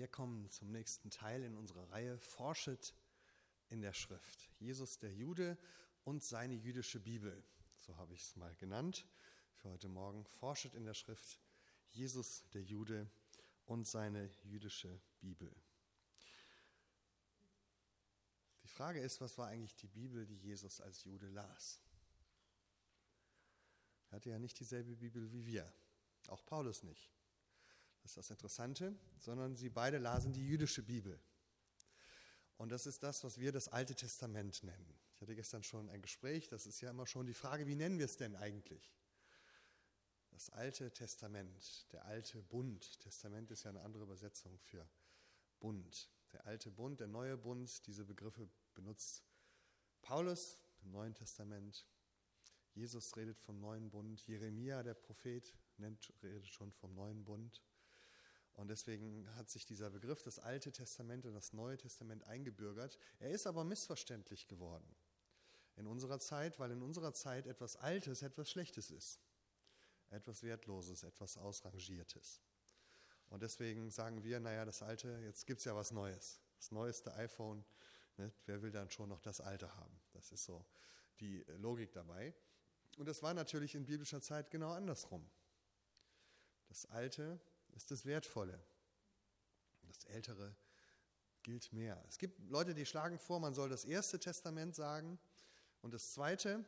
Wir kommen zum nächsten Teil in unserer Reihe Forschet in der Schrift. Jesus der Jude und seine jüdische Bibel. So habe ich es mal genannt für heute Morgen. Forschet in der Schrift. Jesus der Jude und seine jüdische Bibel. Die Frage ist, was war eigentlich die Bibel, die Jesus als Jude las? Er hatte ja nicht dieselbe Bibel wie wir, auch Paulus nicht. Das ist das Interessante, sondern sie beide lasen die jüdische Bibel. Und das ist das, was wir das Alte Testament nennen. Ich hatte gestern schon ein Gespräch, das ist ja immer schon die Frage, wie nennen wir es denn eigentlich? Das Alte Testament, der alte Bund. Testament ist ja eine andere Übersetzung für Bund. Der alte Bund, der neue Bund, diese Begriffe benutzt Paulus im Neuen Testament. Jesus redet vom neuen Bund. Jeremia, der Prophet, nennt, redet schon vom neuen Bund. Und deswegen hat sich dieser Begriff das Alte Testament und das Neue Testament eingebürgert. Er ist aber missverständlich geworden in unserer Zeit, weil in unserer Zeit etwas Altes etwas Schlechtes ist, etwas Wertloses, etwas Ausrangiertes. Und deswegen sagen wir, naja, das Alte, jetzt gibt es ja was Neues. Das neueste iPhone, ne, wer will dann schon noch das Alte haben? Das ist so die Logik dabei. Und das war natürlich in biblischer Zeit genau andersrum. Das Alte ist das Wertvolle. Das Ältere gilt mehr. Es gibt Leute, die schlagen vor, man soll das Erste Testament sagen und das Zweite.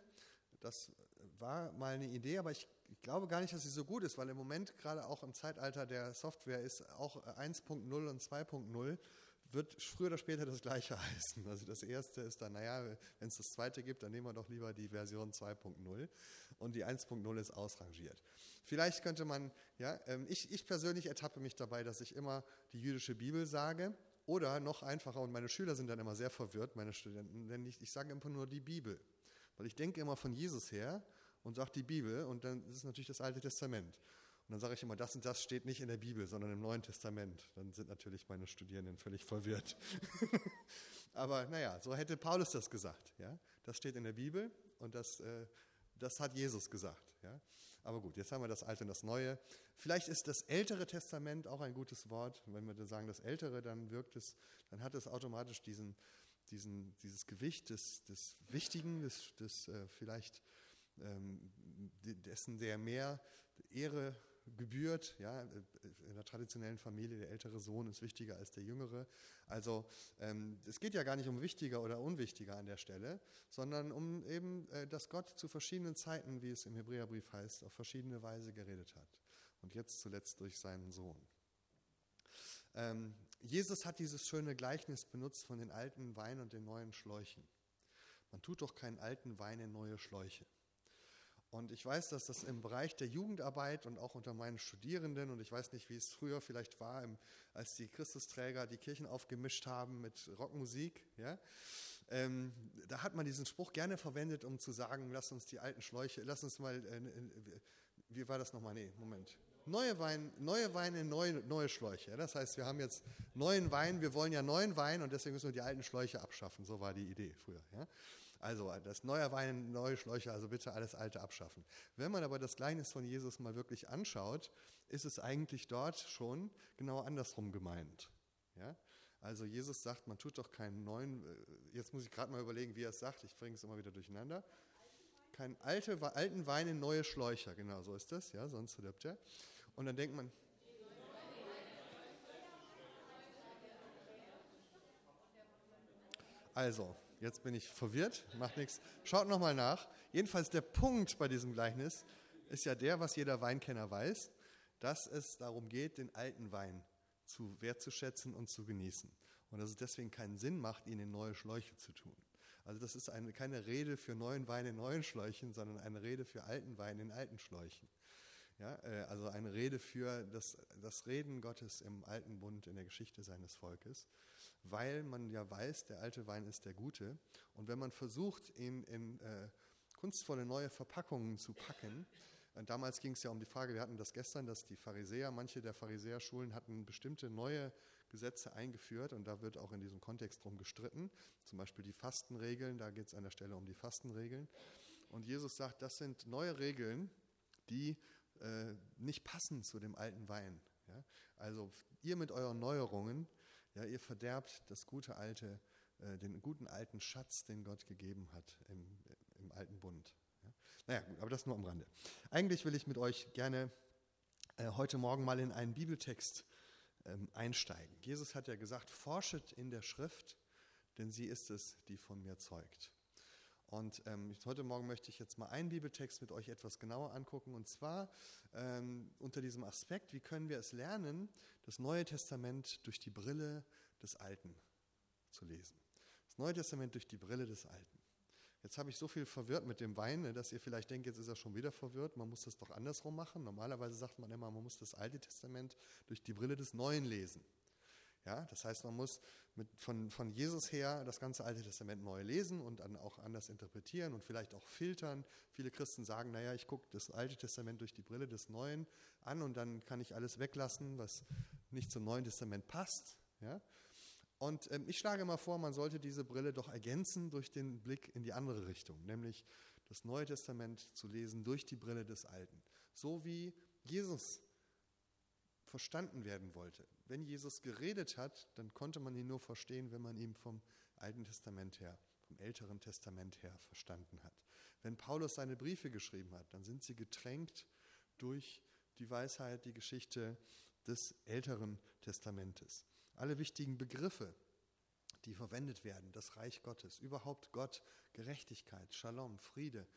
Das war mal eine Idee, aber ich, glaube gar nicht, dass sie so gut ist, weil im Moment gerade auch im Zeitalter der Software ist auch 1.0 und 2.0 wird früher oder später das gleiche heißen. Also das erste ist dann, naja, wenn es das zweite gibt, dann nehmen wir doch lieber die Version 2.0 und die 1.0 ist ausrangiert. Vielleicht könnte man, ja, ähm, ich, ich persönlich ertappe mich dabei, dass ich immer die jüdische Bibel sage oder noch einfacher, und meine Schüler sind dann immer sehr verwirrt, meine Studenten, denn ich, ich sage einfach nur die Bibel. Weil ich denke immer von Jesus her und sage die Bibel und dann ist es natürlich das Alte Testament. Dann sage ich immer, das und das steht nicht in der Bibel, sondern im Neuen Testament. Dann sind natürlich meine Studierenden völlig verwirrt. Aber naja, so hätte Paulus das gesagt. Ja? Das steht in der Bibel und das, äh, das hat Jesus gesagt. Ja? Aber gut, jetzt haben wir das Alte und das Neue. Vielleicht ist das Ältere Testament auch ein gutes Wort. Wenn wir sagen das Ältere, dann wirkt es, dann hat es automatisch diesen, diesen, dieses Gewicht des, des Wichtigen, des, des äh, vielleicht ähm, dessen, der mehr Ehre gebührt. Ja, in der traditionellen Familie, der ältere Sohn ist wichtiger als der jüngere. Also ähm, es geht ja gar nicht um wichtiger oder unwichtiger an der Stelle, sondern um eben, äh, dass Gott zu verschiedenen Zeiten, wie es im Hebräerbrief heißt, auf verschiedene Weise geredet hat. Und jetzt zuletzt durch seinen Sohn. Ähm, Jesus hat dieses schöne Gleichnis benutzt von den alten Wein und den neuen Schläuchen. Man tut doch keinen alten Wein in neue Schläuche. Und ich weiß, dass das im Bereich der Jugendarbeit und auch unter meinen Studierenden, und ich weiß nicht, wie es früher vielleicht war, als die Christusträger die Kirchen aufgemischt haben mit Rockmusik, ja, ähm, da hat man diesen Spruch gerne verwendet, um zu sagen, lass uns die alten Schläuche, lass uns mal, äh wie war das nochmal? Nee, Moment. Neue Wein, neue Weine, neue, neue Schläuche. Das heißt, wir haben jetzt neuen Wein, wir wollen ja neuen Wein und deswegen müssen wir die alten Schläuche abschaffen. So war die Idee früher. Ja? Also das neue Wein, neue Schläuche, also bitte alles Alte abschaffen. Wenn man aber das Gleichnis von Jesus mal wirklich anschaut, ist es eigentlich dort schon genau andersrum gemeint. Ja? Also Jesus sagt, man tut doch keinen neuen, äh, jetzt muss ich gerade mal überlegen, wie er es sagt, ich bringe es immer wieder durcheinander. Kein alte, alten Wein in neue Schläuche, genau so ist das, ja, sonst stirbt er. Und dann denkt man, also, Jetzt bin ich verwirrt, macht nichts. Schaut nochmal nach. Jedenfalls der Punkt bei diesem Gleichnis ist ja der, was jeder Weinkenner weiß, dass es darum geht, den alten Wein zu wertzuschätzen und zu genießen. Und dass es deswegen keinen Sinn macht, ihn in neue Schläuche zu tun. Also das ist eine, keine Rede für neuen Wein in neuen Schläuchen, sondern eine Rede für alten Wein in alten Schläuchen. Ja, äh, also eine Rede für das, das Reden Gottes im alten Bund in der Geschichte seines Volkes, weil man ja weiß, der alte Wein ist der gute. Und wenn man versucht, ihn in äh, kunstvolle neue Verpackungen zu packen, und damals ging es ja um die Frage, wir hatten das gestern, dass die Pharisäer, manche der Pharisäerschulen hatten bestimmte neue Gesetze eingeführt und da wird auch in diesem Kontext drum gestritten. Zum Beispiel die Fastenregeln, da geht es an der Stelle um die Fastenregeln. Und Jesus sagt, das sind neue Regeln, die äh, nicht passen zu dem alten Wein. Ja? Also ihr mit euren Neuerungen, ja, ihr verderbt das gute alte, äh, den guten alten Schatz, den Gott gegeben hat im, im alten Bund. Ja? Naja, gut, aber das nur am Rande. Eigentlich will ich mit euch gerne äh, heute Morgen mal in einen Bibeltext ähm, einsteigen. Jesus hat ja gesagt, forschet in der Schrift, denn sie ist es, die von mir zeugt. Und ähm, heute Morgen möchte ich jetzt mal einen Bibeltext mit euch etwas genauer angucken. Und zwar ähm, unter diesem Aspekt, wie können wir es lernen, das Neue Testament durch die Brille des Alten zu lesen. Das Neue Testament durch die Brille des Alten. Jetzt habe ich so viel verwirrt mit dem Wein, ne, dass ihr vielleicht denkt, jetzt ist er schon wieder verwirrt. Man muss das doch andersrum machen. Normalerweise sagt man immer, man muss das Alte Testament durch die Brille des Neuen lesen. Ja, das heißt, man muss von, von Jesus her das ganze Alte Testament neu lesen und dann auch anders interpretieren und vielleicht auch filtern. Viele Christen sagen, naja, ich gucke das Alte Testament durch die Brille des Neuen an und dann kann ich alles weglassen, was nicht zum Neuen Testament passt. Ja? Und ähm, ich schlage mal vor, man sollte diese Brille doch ergänzen durch den Blick in die andere Richtung, nämlich das Neue Testament zu lesen durch die Brille des Alten. So wie Jesus verstanden werden wollte. Wenn Jesus geredet hat, dann konnte man ihn nur verstehen, wenn man ihn vom Alten Testament her, vom Älteren Testament her verstanden hat. Wenn Paulus seine Briefe geschrieben hat, dann sind sie getränkt durch die Weisheit, die Geschichte des Älteren Testamentes. Alle wichtigen Begriffe, die verwendet werden, das Reich Gottes, überhaupt Gott, Gerechtigkeit, Shalom, Friede,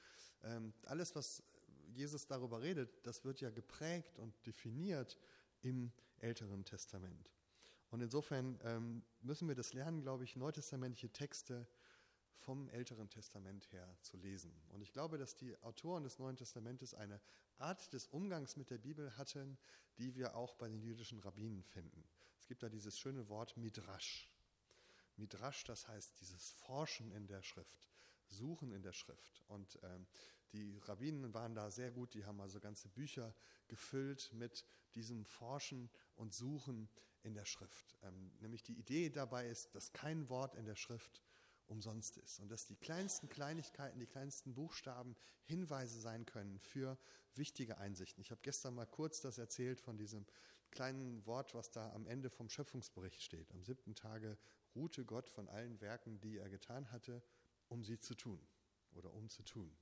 ähm, alles, was Jesus darüber redet, das wird ja geprägt und definiert im Älteren Testament. Und insofern ähm, müssen wir das lernen, glaube ich, neutestamentliche Texte vom Älteren Testament her zu lesen. Und ich glaube, dass die Autoren des Neuen Testamentes eine Art des Umgangs mit der Bibel hatten, die wir auch bei den jüdischen Rabbinen finden. Es gibt da dieses schöne Wort Midrash. Midrash, das heißt dieses Forschen in der Schrift, Suchen in der Schrift. Und ähm, die Rabbinen waren da sehr gut, die haben also ganze Bücher gefüllt mit diesem Forschen und Suchen in der Schrift. Ähm, nämlich die Idee dabei ist, dass kein Wort in der Schrift umsonst ist und dass die kleinsten Kleinigkeiten, die kleinsten Buchstaben Hinweise sein können für wichtige Einsichten. Ich habe gestern mal kurz das erzählt von diesem kleinen Wort, was da am Ende vom Schöpfungsbericht steht. Am siebten Tage ruhte Gott von allen Werken, die er getan hatte, um sie zu tun oder um zu tun.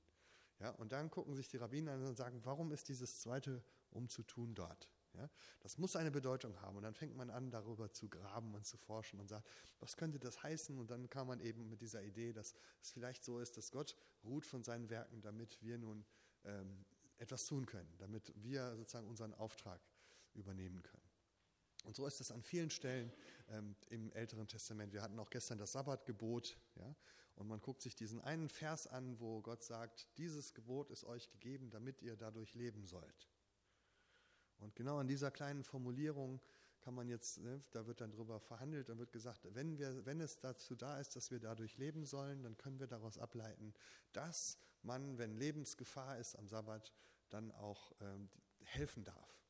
Ja, und dann gucken sich die Rabbiner an und sagen, warum ist dieses zweite um zu tun dort? Ja, das muss eine Bedeutung haben. Und dann fängt man an, darüber zu graben und zu forschen und sagt, was könnte das heißen? Und dann kam man eben mit dieser Idee, dass es vielleicht so ist, dass Gott ruht von seinen Werken, damit wir nun ähm, etwas tun können, damit wir sozusagen unseren Auftrag übernehmen können. Und so ist es an vielen Stellen ähm, im Älteren Testament. Wir hatten auch gestern das Sabbatgebot. Ja? Und man guckt sich diesen einen Vers an, wo Gott sagt, dieses Gebot ist euch gegeben, damit ihr dadurch leben sollt. Und genau an dieser kleinen Formulierung kann man jetzt, ne, da wird dann drüber verhandelt, dann wird gesagt, wenn, wir, wenn es dazu da ist, dass wir dadurch leben sollen, dann können wir daraus ableiten, dass man, wenn Lebensgefahr ist am Sabbat, dann auch ähm, helfen darf.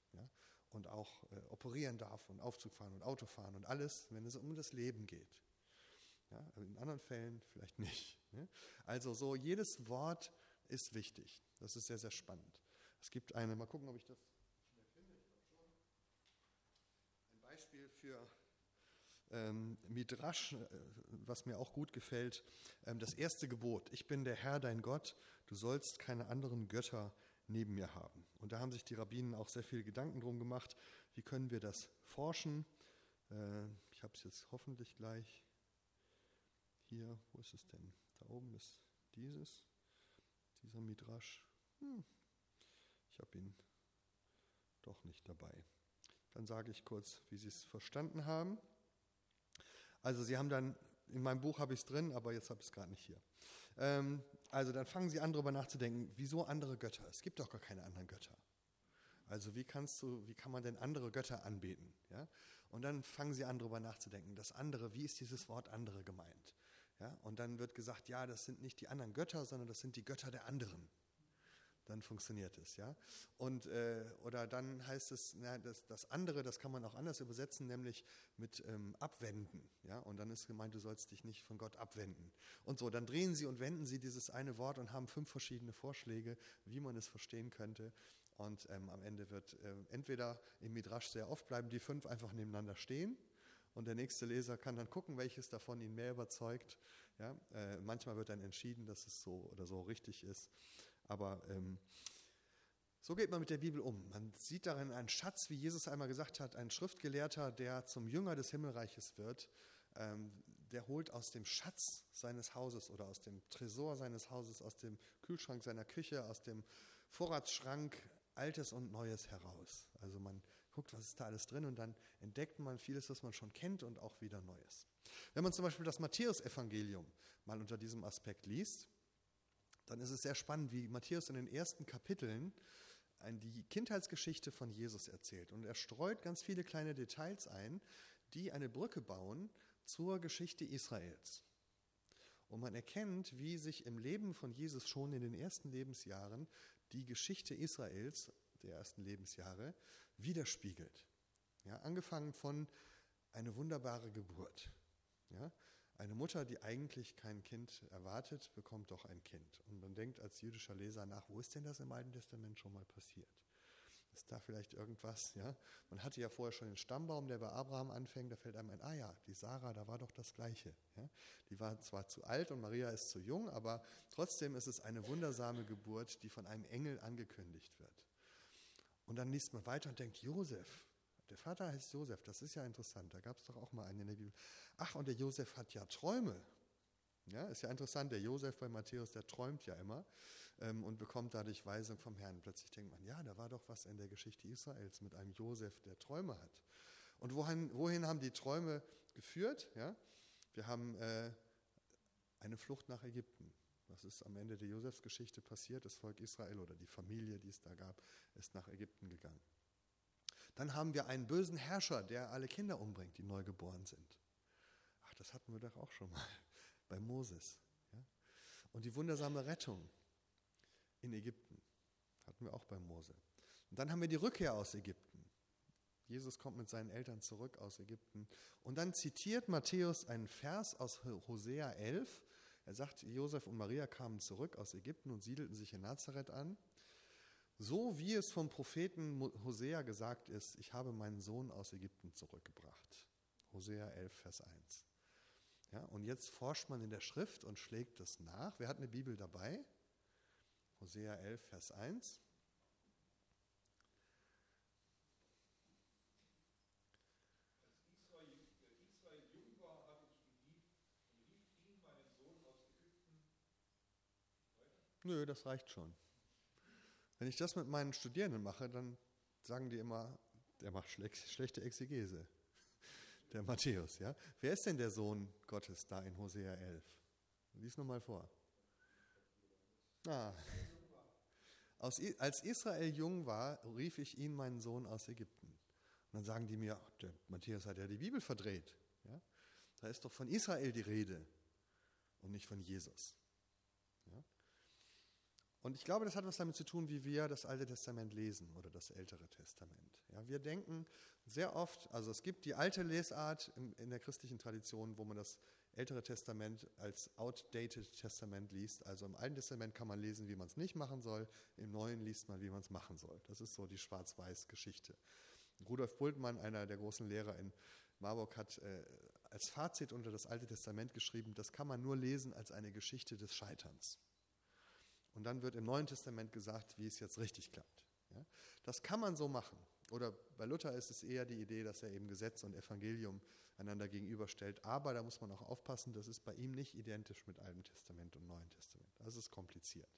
Und auch äh, operieren darf und Aufzug fahren und Auto fahren und alles, wenn es um das Leben geht. Ja, in anderen Fällen vielleicht nicht. Ne? Also so jedes Wort ist wichtig. Das ist sehr, sehr spannend. Es gibt eine, mal gucken, ob ich das schnell finde. Ich glaube schon. Ein Beispiel für ähm, Midrash, äh, was mir auch gut gefällt. Ähm, das erste Gebot. Ich bin der Herr, dein Gott. Du sollst keine anderen Götter neben mir haben. Und da haben sich die Rabbinen auch sehr viel Gedanken drum gemacht. Wie können wir das forschen? Äh, ich habe es jetzt hoffentlich gleich hier, wo ist es denn? Da oben ist dieses, dieser Midrash. Hm, ich habe ihn doch nicht dabei. Dann sage ich kurz, wie Sie es verstanden haben. Also Sie haben dann, in meinem Buch habe ich es drin, aber jetzt habe ich es gerade nicht hier. Ähm, also dann fangen Sie an, darüber nachzudenken, wieso andere Götter? Es gibt doch gar keine anderen Götter. Also wie kannst du, wie kann man denn andere Götter anbeten? Ja? Und dann fangen Sie an, darüber nachzudenken. Das andere, wie ist dieses Wort andere gemeint? Ja, und dann wird gesagt, ja, das sind nicht die anderen Götter, sondern das sind die Götter der anderen. Dann funktioniert es, ja. Und, äh, oder dann heißt es, na, das, das andere, das kann man auch anders übersetzen, nämlich mit ähm, abwenden, ja. Und dann ist gemeint, du sollst dich nicht von Gott abwenden. Und so, dann drehen sie und wenden sie dieses eine Wort und haben fünf verschiedene Vorschläge, wie man es verstehen könnte. Und ähm, am Ende wird äh, entweder im Midrash sehr oft bleiben die fünf einfach nebeneinander stehen und der nächste Leser kann dann gucken, welches davon ihn mehr überzeugt. Ja, äh, manchmal wird dann entschieden, dass es so oder so richtig ist. Aber ähm, so geht man mit der Bibel um. Man sieht darin einen Schatz, wie Jesus einmal gesagt hat, ein Schriftgelehrter, der zum Jünger des Himmelreiches wird, ähm, der holt aus dem Schatz seines Hauses oder aus dem Tresor seines Hauses, aus dem Kühlschrank seiner Küche, aus dem Vorratsschrank Altes und Neues heraus. Also man guckt, was ist da alles drin und dann entdeckt man vieles, was man schon kennt und auch wieder Neues. Wenn man zum Beispiel das Matthäusevangelium mal unter diesem Aspekt liest, dann ist es sehr spannend, wie Matthäus in den ersten Kapiteln die Kindheitsgeschichte von Jesus erzählt. Und er streut ganz viele kleine Details ein, die eine Brücke bauen zur Geschichte Israels. Und man erkennt, wie sich im Leben von Jesus schon in den ersten Lebensjahren die Geschichte Israels, der ersten Lebensjahre, widerspiegelt. Ja, angefangen von eine wunderbare Geburt. Ja, eine Mutter, die eigentlich kein Kind erwartet, bekommt doch ein Kind. Und man denkt als jüdischer Leser nach, wo ist denn das im Alten Testament schon mal passiert? Ist da vielleicht irgendwas? Ja? Man hatte ja vorher schon den Stammbaum, der bei Abraham anfängt, da fällt einem ein, ah ja, die Sarah, da war doch das Gleiche. Ja? Die war zwar zu alt und Maria ist zu jung, aber trotzdem ist es eine wundersame Geburt, die von einem Engel angekündigt wird. Und dann liest man weiter und denkt, Josef, der Vater heißt Josef, das ist ja interessant, da gab es doch auch mal einen in der Bibel. Ach, und der Josef hat ja Träume. Ja, ist ja interessant, der Josef bei Matthäus, der träumt ja immer ähm, und bekommt dadurch Weisung vom Herrn. Plötzlich denkt man, ja, da war doch was in der Geschichte Israels mit einem Josef, der Träume hat. Und wohin, wohin haben die Träume geführt? Ja, wir haben äh, eine Flucht nach Ägypten. Was ist am Ende der Josefsgeschichte passiert? Das Volk Israel oder die Familie, die es da gab, ist nach Ägypten gegangen. Dann haben wir einen bösen Herrscher, der alle Kinder umbringt, die neu geboren sind. Ach, das hatten wir doch auch schon mal bei Moses. Ja? Und die wundersame Rettung in Ägypten hatten wir auch bei Mose. Und dann haben wir die Rückkehr aus Ägypten. Jesus kommt mit seinen Eltern zurück aus Ägypten. Und dann zitiert Matthäus einen Vers aus Hosea 11. Er sagt, Josef und Maria kamen zurück aus Ägypten und siedelten sich in Nazareth an. So wie es vom Propheten Hosea gesagt ist, ich habe meinen Sohn aus Ägypten zurückgebracht. Hosea 11, Vers 1. Ja, und jetzt forscht man in der Schrift und schlägt das nach. Wer hat eine Bibel dabei? Hosea 11, Vers 1. Nö, das reicht schon. Wenn ich das mit meinen Studierenden mache, dann sagen die immer, der macht schlechte Exegese. Der Matthäus, ja. Wer ist denn der Sohn Gottes da in Hosea 11? Lies nochmal vor. Ah. Aus, als Israel jung war, rief ich ihn meinen Sohn aus Ägypten. Und dann sagen die mir, der Matthäus hat ja die Bibel verdreht. Ja? Da ist doch von Israel die Rede und nicht von Jesus. Und ich glaube, das hat was damit zu tun, wie wir das Alte Testament lesen oder das Ältere Testament. Ja, wir denken sehr oft, also es gibt die alte Lesart in der christlichen Tradition, wo man das Ältere Testament als outdated Testament liest. Also im Alten Testament kann man lesen, wie man es nicht machen soll, im Neuen liest man, wie man es machen soll. Das ist so die Schwarz-Weiß-Geschichte. Rudolf Bultmann, einer der großen Lehrer in Marburg, hat äh, als Fazit unter das Alte Testament geschrieben, das kann man nur lesen als eine Geschichte des Scheiterns. Und dann wird im Neuen Testament gesagt, wie es jetzt richtig klappt. Ja? Das kann man so machen. Oder bei Luther ist es eher die Idee, dass er eben Gesetz und Evangelium einander gegenüberstellt. Aber da muss man auch aufpassen, das ist bei ihm nicht identisch mit Altem Testament und Neuen Testament. Das ist kompliziert.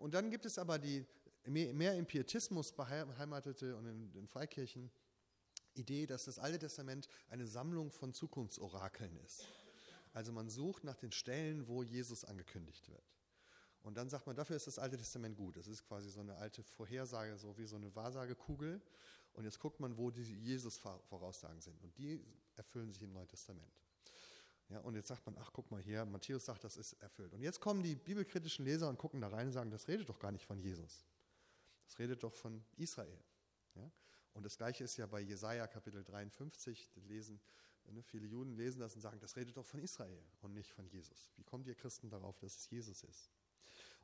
Und dann gibt es aber die mehr im Pietismus beheimatete und in den Freikirchen Idee, dass das Alte Testament eine Sammlung von Zukunftsorakeln ist. Also man sucht nach den Stellen, wo Jesus angekündigt wird. Und dann sagt man, dafür ist das Alte Testament gut. Das ist quasi so eine alte Vorhersage, so wie so eine Wahrsagekugel. Und jetzt guckt man, wo die Jesus-Voraussagen sind. Und die erfüllen sich im Neuen Testament. Ja, und jetzt sagt man, ach guck mal hier, Matthäus sagt, das ist erfüllt. Und jetzt kommen die bibelkritischen Leser und gucken da rein und sagen, das redet doch gar nicht von Jesus. Das redet doch von Israel. Ja? Und das gleiche ist ja bei Jesaja Kapitel 53, lesen, ne, viele Juden lesen das und sagen, das redet doch von Israel und nicht von Jesus. Wie kommt ihr Christen darauf, dass es Jesus ist?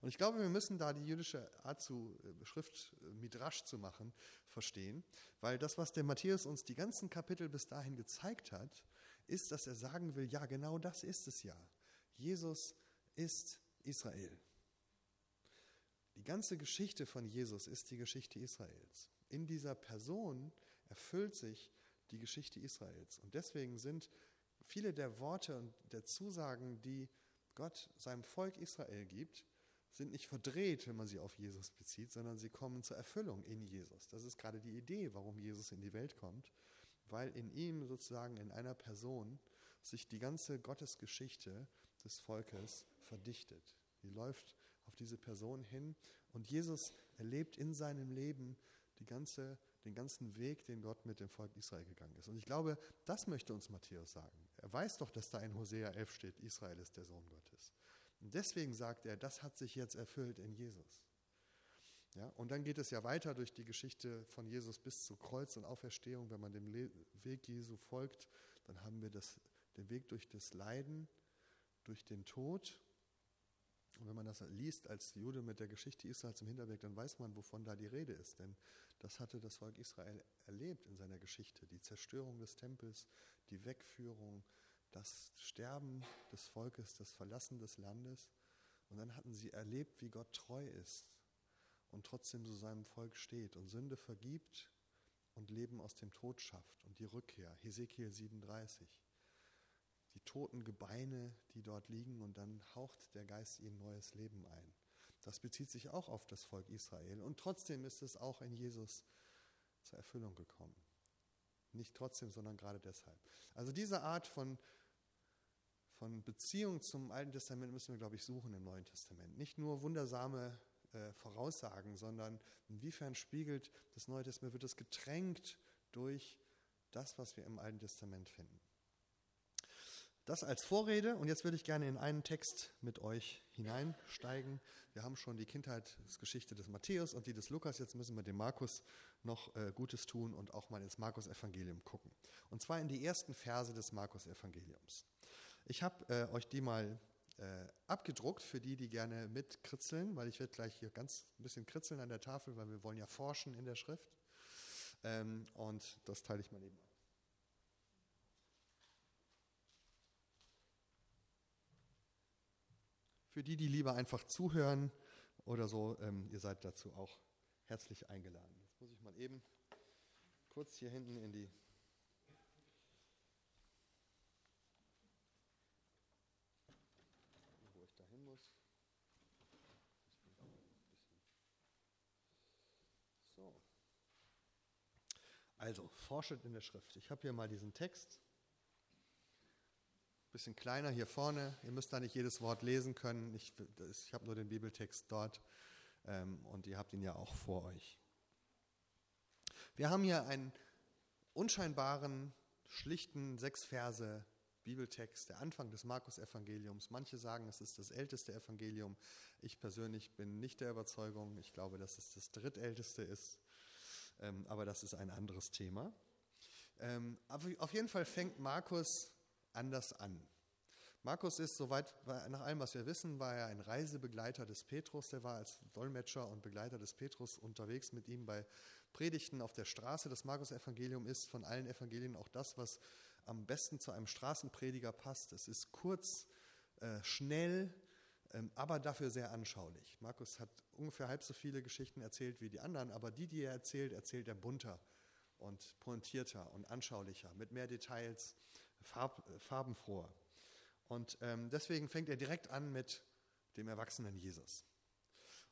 Und ich glaube, wir müssen da die jüdische Art zu äh, Schrift äh, Midrash zu machen, verstehen, weil das, was der Matthäus uns die ganzen Kapitel bis dahin gezeigt hat, ist, dass er sagen will, ja, genau das ist es ja. Jesus ist Israel. Die ganze Geschichte von Jesus ist die Geschichte Israels. In dieser Person erfüllt sich die Geschichte Israels. Und deswegen sind viele der Worte und der Zusagen, die Gott seinem Volk Israel gibt, sind nicht verdreht, wenn man sie auf Jesus bezieht, sondern sie kommen zur Erfüllung in Jesus. Das ist gerade die Idee, warum Jesus in die Welt kommt, weil in ihm sozusagen in einer Person sich die ganze Gottesgeschichte des Volkes verdichtet. Die läuft auf diese Person hin und Jesus erlebt in seinem Leben die ganze, den ganzen Weg, den Gott mit dem Volk Israel gegangen ist. Und ich glaube, das möchte uns Matthäus sagen. Er weiß doch, dass da in Hosea 11 steht, Israel ist der Sohn Gottes. Und deswegen sagt er, das hat sich jetzt erfüllt in Jesus. Ja, und dann geht es ja weiter durch die Geschichte von Jesus bis zu Kreuz und Auferstehung. Wenn man dem Weg Jesu folgt, dann haben wir das, den Weg durch das Leiden, durch den Tod. Und wenn man das liest als Jude mit der Geschichte Israels im Hinterweg, dann weiß man, wovon da die Rede ist. Denn das hatte das Volk Israel erlebt in seiner Geschichte. Die Zerstörung des Tempels, die Wegführung, das Sterben des Volkes, das Verlassen des Landes. Und dann hatten sie erlebt, wie Gott treu ist und trotzdem zu seinem Volk steht und Sünde vergibt und Leben aus dem Tod schafft und die Rückkehr. Hesekiel 37. Die toten Gebeine, die dort liegen und dann haucht der Geist ihnen neues Leben ein. Das bezieht sich auch auf das Volk Israel und trotzdem ist es auch in Jesus zur Erfüllung gekommen. Nicht trotzdem, sondern gerade deshalb. Also diese Art von von Beziehung zum Alten Testament müssen wir, glaube ich, suchen im Neuen Testament. Nicht nur wundersame äh, Voraussagen, sondern inwiefern spiegelt das Neue Testament, wird es getränkt durch das, was wir im Alten Testament finden. Das als Vorrede und jetzt würde ich gerne in einen Text mit euch hineinsteigen. Wir haben schon die Kindheitsgeschichte des Matthäus und die des Lukas. Jetzt müssen wir dem Markus noch äh, Gutes tun und auch mal ins Markus-Evangelium gucken. Und zwar in die ersten Verse des Markus-Evangeliums. Ich habe äh, euch die mal äh, abgedruckt für die, die gerne mitkritzeln, weil ich werde gleich hier ganz ein bisschen kritzeln an der Tafel, weil wir wollen ja forschen in der Schrift. Ähm, und das teile ich mal eben. Für die, die lieber einfach zuhören oder so, ähm, ihr seid dazu auch herzlich eingeladen. Jetzt muss ich mal eben kurz hier hinten in die Also, forschet in der Schrift. Ich habe hier mal diesen Text. Bisschen kleiner hier vorne. Ihr müsst da nicht jedes Wort lesen können. Ich, ich habe nur den Bibeltext dort ähm, und ihr habt ihn ja auch vor euch. Wir haben hier einen unscheinbaren, schlichten sechs Verse Bibeltext, der Anfang des Markus-Evangeliums. Manche sagen, es ist das älteste Evangelium. Ich persönlich bin nicht der Überzeugung. Ich glaube, dass es das drittälteste ist. Ähm, aber das ist ein anderes Thema. Ähm, auf jeden Fall fängt Markus anders an. Markus ist, soweit nach allem, was wir wissen, war er ein Reisebegleiter des Petrus. Der war als Dolmetscher und Begleiter des Petrus unterwegs mit ihm bei Predigten auf der Straße. Das Markus-Evangelium ist von allen Evangelien auch das, was am besten zu einem Straßenprediger passt. Es ist kurz, äh, schnell, aber dafür sehr anschaulich. Markus hat ungefähr halb so viele Geschichten erzählt wie die anderen, aber die, die er erzählt, erzählt er bunter und pointierter und anschaulicher, mit mehr Details, farb, farbenfroher. Und ähm, deswegen fängt er direkt an mit dem erwachsenen Jesus.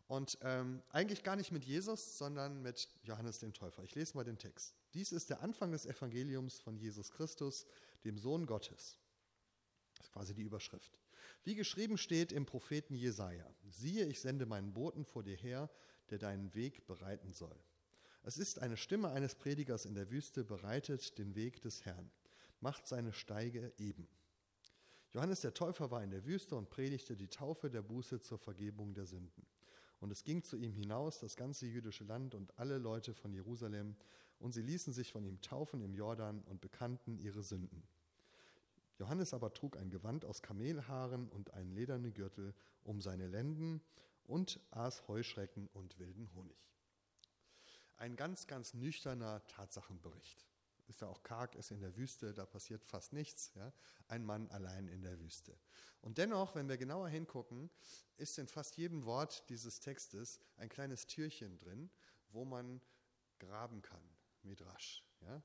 Und ähm, eigentlich gar nicht mit Jesus, sondern mit Johannes dem Täufer. Ich lese mal den Text. Dies ist der Anfang des Evangeliums von Jesus Christus, dem Sohn Gottes. Das ist quasi die Überschrift. Wie geschrieben steht im Propheten Jesaja: Siehe, ich sende meinen Boten vor dir her, der deinen Weg bereiten soll. Es ist eine Stimme eines Predigers in der Wüste, bereitet den Weg des Herrn, macht seine Steige eben. Johannes der Täufer war in der Wüste und predigte die Taufe der Buße zur Vergebung der Sünden. Und es ging zu ihm hinaus das ganze jüdische Land und alle Leute von Jerusalem, und sie ließen sich von ihm taufen im Jordan und bekannten ihre Sünden. Johannes aber trug ein Gewand aus Kamelhaaren und einen ledernen Gürtel um seine Lenden, und aß Heuschrecken und wilden Honig. Ein ganz, ganz nüchterner Tatsachenbericht. Ist ja auch karg, ist in der Wüste, da passiert fast nichts. Ja? Ein Mann allein in der Wüste. Und dennoch, wenn wir genauer hingucken, ist in fast jedem Wort dieses Textes ein kleines Türchen drin, wo man graben kann, Midrash. Ja?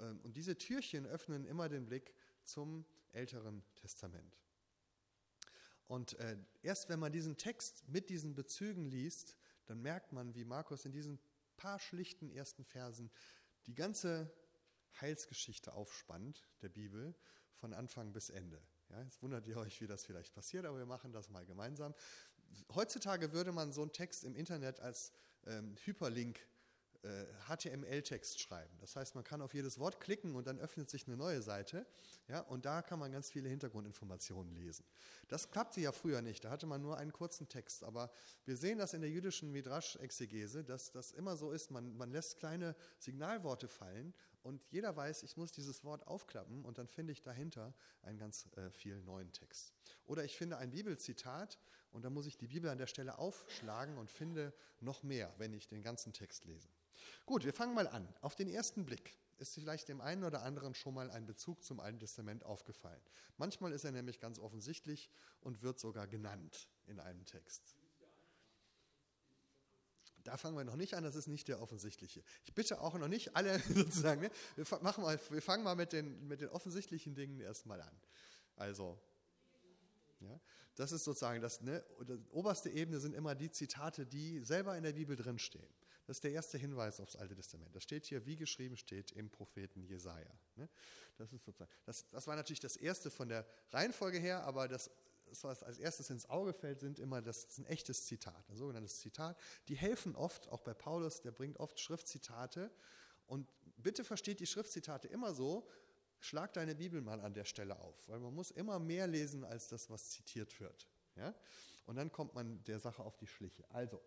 Ähm, und diese Türchen öffnen immer den Blick zum Älteren Testament. Und äh, erst wenn man diesen Text mit diesen Bezügen liest, dann merkt man, wie Markus in diesen paar schlichten ersten Versen die ganze Heilsgeschichte aufspannt der Bibel von Anfang bis Ende. Ja, jetzt wundert ihr euch, wie das vielleicht passiert, aber wir machen das mal gemeinsam. Heutzutage würde man so einen Text im Internet als ähm, Hyperlink HTML-Text äh, schreiben. Das heißt, man kann auf jedes Wort klicken und dann öffnet sich eine neue Seite. Ja, und da kann man ganz viele Hintergrundinformationen lesen. Das klappte ja früher nicht. Da hatte man nur einen kurzen Text. Aber wir sehen das in der jüdischen Midrash-Exegese, dass das immer so ist. Man, man lässt kleine Signalworte fallen und jeder weiß, ich muss dieses Wort aufklappen und dann finde ich dahinter einen ganz äh, viel neuen Text. Oder ich finde ein Bibelzitat und dann muss ich die Bibel an der Stelle aufschlagen und finde noch mehr, wenn ich den ganzen Text lese. Gut, wir fangen mal an. Auf den ersten Blick ist vielleicht dem einen oder anderen schon mal ein Bezug zum Alten Testament aufgefallen. Manchmal ist er nämlich ganz offensichtlich und wird sogar genannt in einem Text. Da fangen wir noch nicht an, das ist nicht der offensichtliche. Ich bitte auch noch nicht alle sozusagen, ne? wir, machen mal, wir fangen mal mit den, mit den offensichtlichen Dingen erstmal an. Also, ja, das ist sozusagen das, ne, oberste Ebene sind immer die Zitate, die selber in der Bibel drinstehen. Das ist der erste Hinweis aufs Alte Testament. Das steht hier, wie geschrieben steht im Propheten Jesaja. Ne? Das, ist sozusagen, das, das war natürlich das erste von der Reihenfolge her, aber das, was als erstes ins Auge fällt, sind immer, das ist ein echtes Zitat, ein sogenanntes Zitat. Die helfen oft, auch bei Paulus, der bringt oft Schriftzitate. Und bitte versteht die Schriftzitate immer so, schlag deine Bibel mal an der Stelle auf, weil man muss immer mehr lesen als das, was zitiert wird. Ja? Und dann kommt man der Sache auf die Schliche. Also,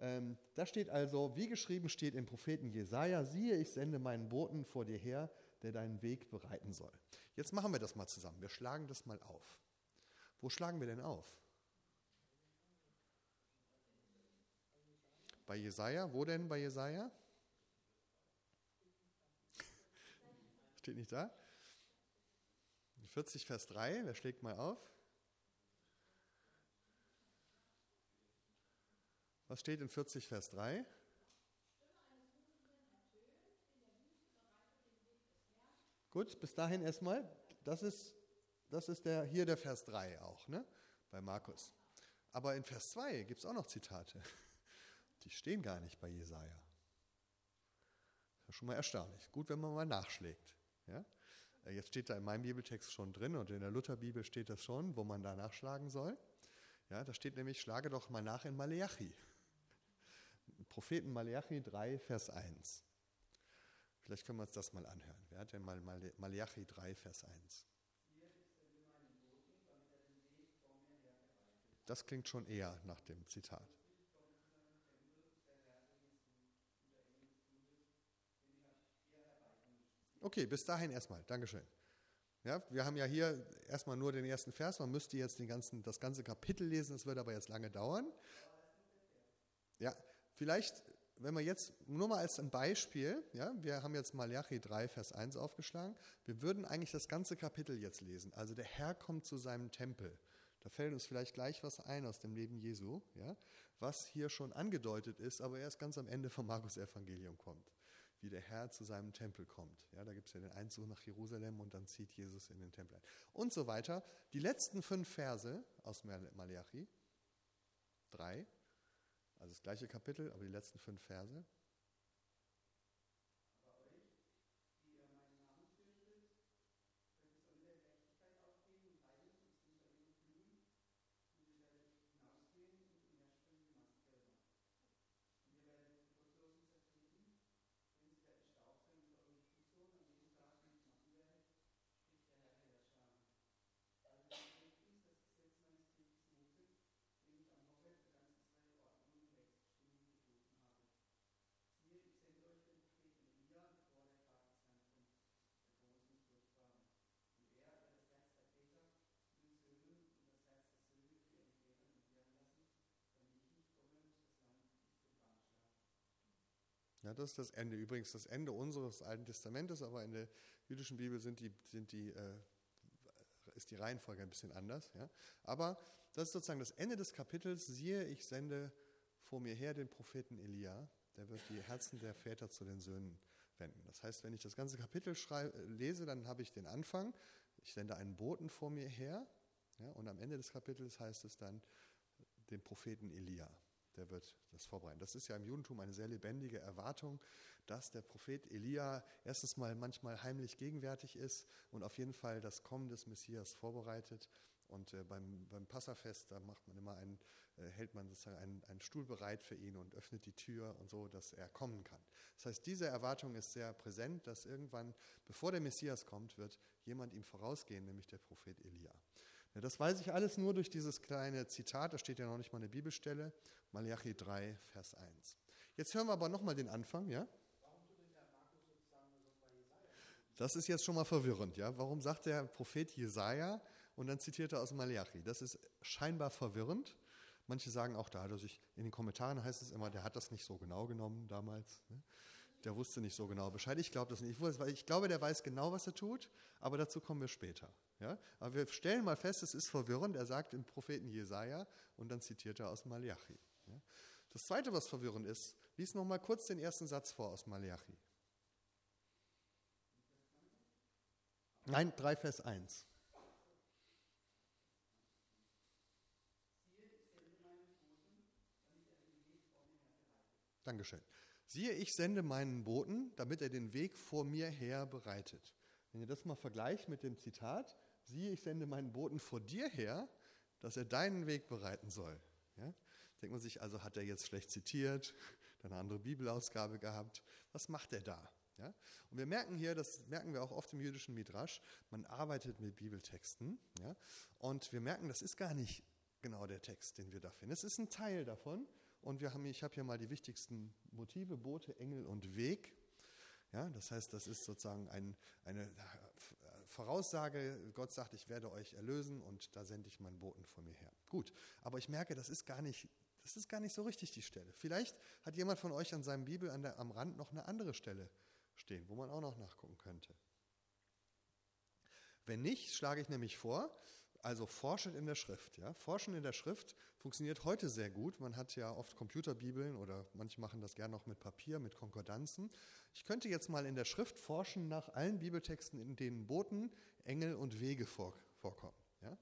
ähm, da steht also, wie geschrieben steht im Propheten Jesaja: Siehe, ich sende meinen Boten vor dir her, der deinen Weg bereiten soll. Jetzt machen wir das mal zusammen. Wir schlagen das mal auf. Wo schlagen wir denn auf? Bei Jesaja? Wo denn bei Jesaja? Steht nicht da? 40 Vers 3, wer schlägt mal auf? Was steht in 40 Vers 3? Gut, bis dahin erstmal. Das ist, das ist der, hier der Vers 3 auch, ne? bei Markus. Aber in Vers 2 gibt es auch noch Zitate. Die stehen gar nicht bei Jesaja. Das ist schon mal erstaunlich. Gut, wenn man mal nachschlägt. Ja? Jetzt steht da in meinem Bibeltext schon drin und in der Lutherbibel steht das schon, wo man da nachschlagen soll. Ja, da steht nämlich, schlage doch mal nach in Maleachi. Propheten Malachi 3, Vers 1. Vielleicht können wir uns das mal anhören. Wer hat denn mal Malachi 3, Vers 1? Das klingt schon eher nach dem Zitat. Okay, bis dahin erstmal. Dankeschön. Ja, wir haben ja hier erstmal nur den ersten Vers. Man müsste jetzt ganzen, das ganze Kapitel lesen. Das wird aber jetzt lange dauern. Ja, Vielleicht, wenn wir jetzt nur mal als ein Beispiel, ja, wir haben jetzt Malachi 3, Vers 1 aufgeschlagen, wir würden eigentlich das ganze Kapitel jetzt lesen. Also der Herr kommt zu seinem Tempel. Da fällt uns vielleicht gleich was ein aus dem Leben Jesu, ja, was hier schon angedeutet ist, aber erst ganz am Ende vom Markus-Evangelium kommt. Wie der Herr zu seinem Tempel kommt. Ja, da gibt es ja den Einzug nach Jerusalem und dann zieht Jesus in den Tempel ein. Und so weiter. Die letzten fünf Verse aus Malachi 3 also das gleiche Kapitel, aber die letzten fünf Verse. Ja, das ist das Ende. Übrigens das Ende unseres Alten Testamentes, aber in der jüdischen Bibel sind die, sind die, äh, ist die Reihenfolge ein bisschen anders. Ja? Aber das ist sozusagen das Ende des Kapitels. Siehe, ich sende vor mir her den Propheten Elia, der wird die Herzen der Väter zu den Söhnen wenden. Das heißt, wenn ich das ganze Kapitel schreibe, lese, dann habe ich den Anfang. Ich sende einen Boten vor mir her. Ja, und am Ende des Kapitels heißt es dann den Propheten Elia. Der wird das vorbereiten. Das ist ja im Judentum eine sehr lebendige Erwartung, dass der Prophet Elia erstens mal manchmal heimlich gegenwärtig ist und auf jeden Fall das Kommen des Messias vorbereitet. Und äh, beim, beim Passafest, da macht man immer einen, äh, hält man sozusagen einen, einen Stuhl bereit für ihn und öffnet die Tür und so, dass er kommen kann. Das heißt, diese Erwartung ist sehr präsent, dass irgendwann, bevor der Messias kommt, wird jemand ihm vorausgehen, nämlich der Prophet Elia. Das weiß ich alles nur durch dieses kleine Zitat, da steht ja noch nicht mal eine Bibelstelle, Malachi 3, Vers 1. Jetzt hören wir aber nochmal den Anfang, ja? Das ist jetzt schon mal verwirrend, ja? Warum sagt der Prophet Jesaja und dann zitiert er aus Malachi? Das ist scheinbar verwirrend. Manche sagen auch, da hat er sich, in den Kommentaren heißt es immer, der hat das nicht so genau genommen damals. Ne? Der wusste nicht so genau Bescheid. Ich glaube das nicht. Ich glaube, der weiß genau, was er tut, aber dazu kommen wir später. Ja? Aber wir stellen mal fest, es ist verwirrend. Er sagt im Propheten Jesaja und dann zitiert er aus Malachi. Ja? Das zweite, was verwirrend ist, lies noch mal kurz den ersten Satz vor aus Malachi. Nein, 3 Vers 1. Dankeschön. Siehe, ich sende meinen Boten, damit er den Weg vor mir her bereitet. Wenn ihr das mal vergleicht mit dem Zitat, siehe, ich sende meinen Boten vor dir her, dass er deinen Weg bereiten soll. Ja? Denkt man sich, also hat er jetzt schlecht zitiert, eine andere Bibelausgabe gehabt. Was macht er da? Ja? Und wir merken hier, das merken wir auch oft im jüdischen Midrash, man arbeitet mit Bibeltexten. Ja? Und wir merken, das ist gar nicht genau der Text, den wir da finden. Es ist ein Teil davon. Und wir haben, ich habe hier mal die wichtigsten Motive, Boote, Engel und Weg. Ja, das heißt, das ist sozusagen ein, eine Voraussage, Gott sagt, ich werde euch erlösen und da sende ich meinen Boten vor mir her. Gut, aber ich merke, das ist gar nicht, das ist gar nicht so richtig die Stelle. Vielleicht hat jemand von euch an seinem Bibel an der, am Rand noch eine andere Stelle stehen, wo man auch noch nachgucken könnte. Wenn nicht, schlage ich nämlich vor, also forschen in der Schrift. Ja? Forschen in der Schrift funktioniert heute sehr gut. Man hat ja oft Computerbibeln oder manche machen das gerne noch mit Papier, mit Konkordanzen. Ich könnte jetzt mal in der Schrift forschen nach allen Bibeltexten, in denen Boten, Engel und Wege vor, vorkommen. Ja?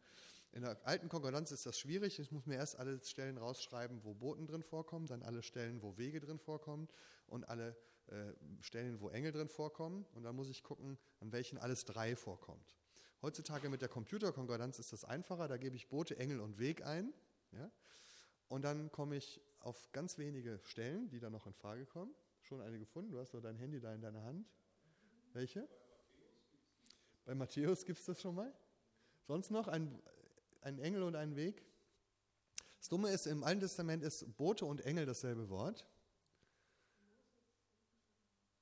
In der alten Konkordanz ist das schwierig. Ich muss mir erst alle Stellen rausschreiben, wo Boten drin vorkommen, dann alle Stellen, wo Wege drin vorkommen und alle äh, Stellen, wo Engel drin vorkommen. Und dann muss ich gucken, an welchen alles drei vorkommt. Heutzutage mit der Computerkonkordanz ist das einfacher. Da gebe ich Boote, Engel und Weg ein. Ja? Und dann komme ich auf ganz wenige Stellen, die da noch in Frage kommen. Schon eine gefunden? Du hast doch dein Handy da in deiner Hand. Welche? Bei Matthäus gibt es das schon mal. Sonst noch ein, ein Engel und ein Weg. Das Dumme ist, im Alten Testament ist Bote und Engel dasselbe Wort.